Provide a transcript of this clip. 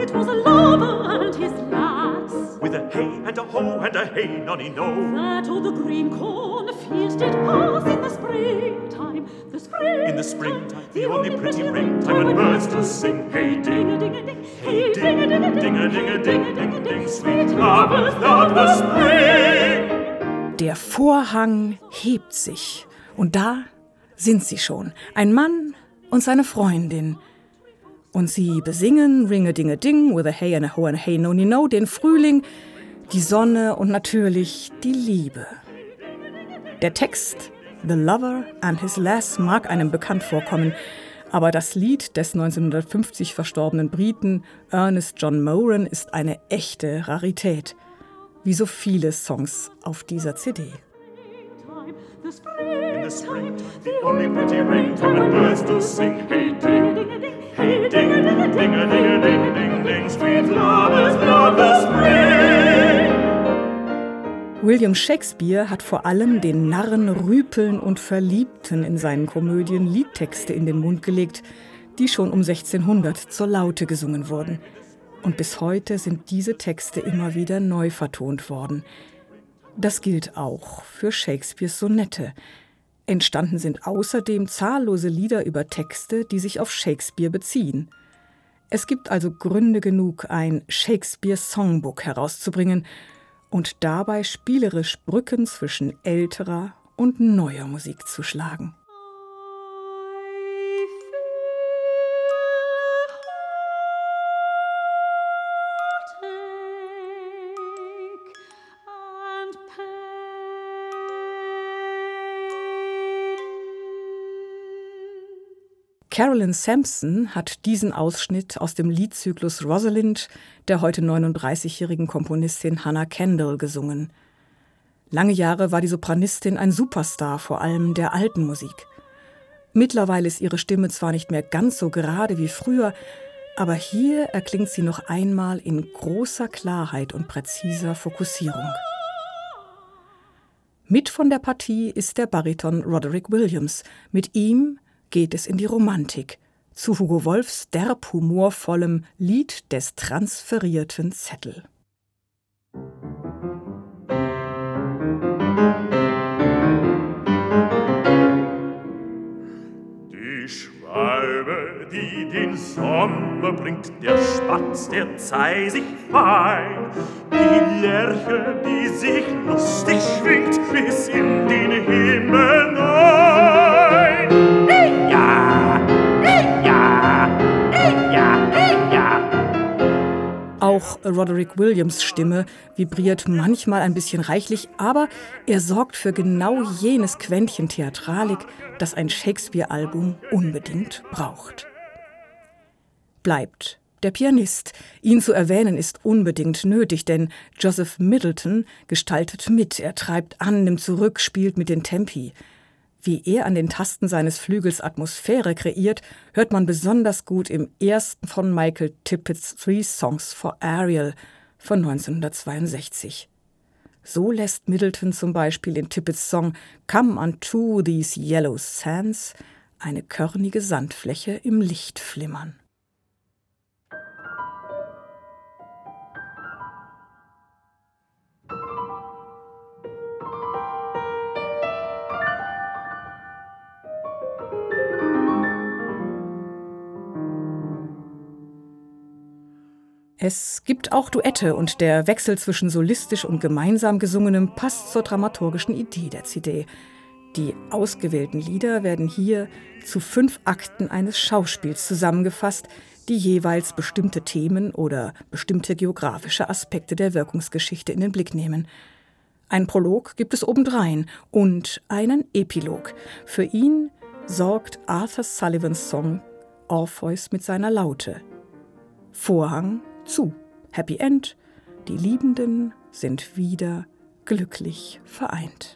It was a lover and his lass. With a hey and a ho and a hey nonny no. That all the green cornfield did pass in the springtime. The springtime. In the springtime, the only pretty ringtime when birds do sing. Hey ding, ding a ding, hey ding, ding a ding, ding a ding, ding a ding. Sweet lovers love the spring. Der Vorhang hebt sich und da sind sie schon. Ein Mann und seine Freundin. Und sie besingen Ring-a-ding-a-ding with a hey and a ho and a hey no ni no, den Frühling, die Sonne und natürlich die Liebe. Der Text The Lover and His Lass mag einem bekannt vorkommen, aber das Lied des 1950 verstorbenen Briten Ernest John Moran ist eine echte Rarität, wie so viele Songs auf dieser CD. The the ding, ding, William Shakespeare hat vor allem den Narren, Rüpeln und Verliebten in seinen Komödien Liedtexte in den Mund gelegt, die schon um 1600 zur Laute gesungen wurden. Und bis heute sind diese Texte immer wieder neu vertont worden. Das gilt auch für Shakespeares Sonette. Entstanden sind außerdem zahllose Lieder über Texte, die sich auf Shakespeare beziehen. Es gibt also Gründe genug, ein Shakespeare Songbook herauszubringen und dabei spielerisch Brücken zwischen älterer und neuer Musik zu schlagen. Carolyn Sampson hat diesen Ausschnitt aus dem Liedzyklus Rosalind der heute 39-jährigen Komponistin Hannah Kendall gesungen. Lange Jahre war die Sopranistin ein Superstar, vor allem der alten Musik. Mittlerweile ist ihre Stimme zwar nicht mehr ganz so gerade wie früher, aber hier erklingt sie noch einmal in großer Klarheit und präziser Fokussierung. Mit von der Partie ist der Bariton Roderick Williams. Mit ihm geht es in die Romantik, zu Hugo Wolfs derb humorvollem Lied des transferierten Zettel. Die Schwalbe, die den Sommer bringt, der Spatz, der zei sich fein, die Lerche, die sich lustig schwingt bis in den Auch Roderick Williams Stimme vibriert manchmal ein bisschen reichlich, aber er sorgt für genau jenes Quäntchen Theatralik, das ein Shakespeare-Album unbedingt braucht. Bleibt der Pianist. Ihn zu erwähnen ist unbedingt nötig, denn Joseph Middleton gestaltet mit, er treibt an, nimmt zurück, spielt mit den Tempi. Wie er an den Tasten seines Flügels Atmosphäre kreiert, hört man besonders gut im ersten von Michael Tippett's Three Songs for Ariel von 1962. So lässt Middleton zum Beispiel in Tippets Song Come unto these yellow sands eine körnige Sandfläche im Licht flimmern. Es gibt auch Duette und der Wechsel zwischen solistisch und gemeinsam gesungenem passt zur dramaturgischen Idee der CD. Die ausgewählten Lieder werden hier zu fünf Akten eines Schauspiels zusammengefasst, die jeweils bestimmte Themen oder bestimmte geografische Aspekte der Wirkungsgeschichte in den Blick nehmen. Ein Prolog gibt es obendrein und einen Epilog. Für ihn sorgt Arthur Sullivans Song Orpheus mit seiner Laute. Vorhang zu. Happy End. Die Liebenden sind wieder glücklich vereint.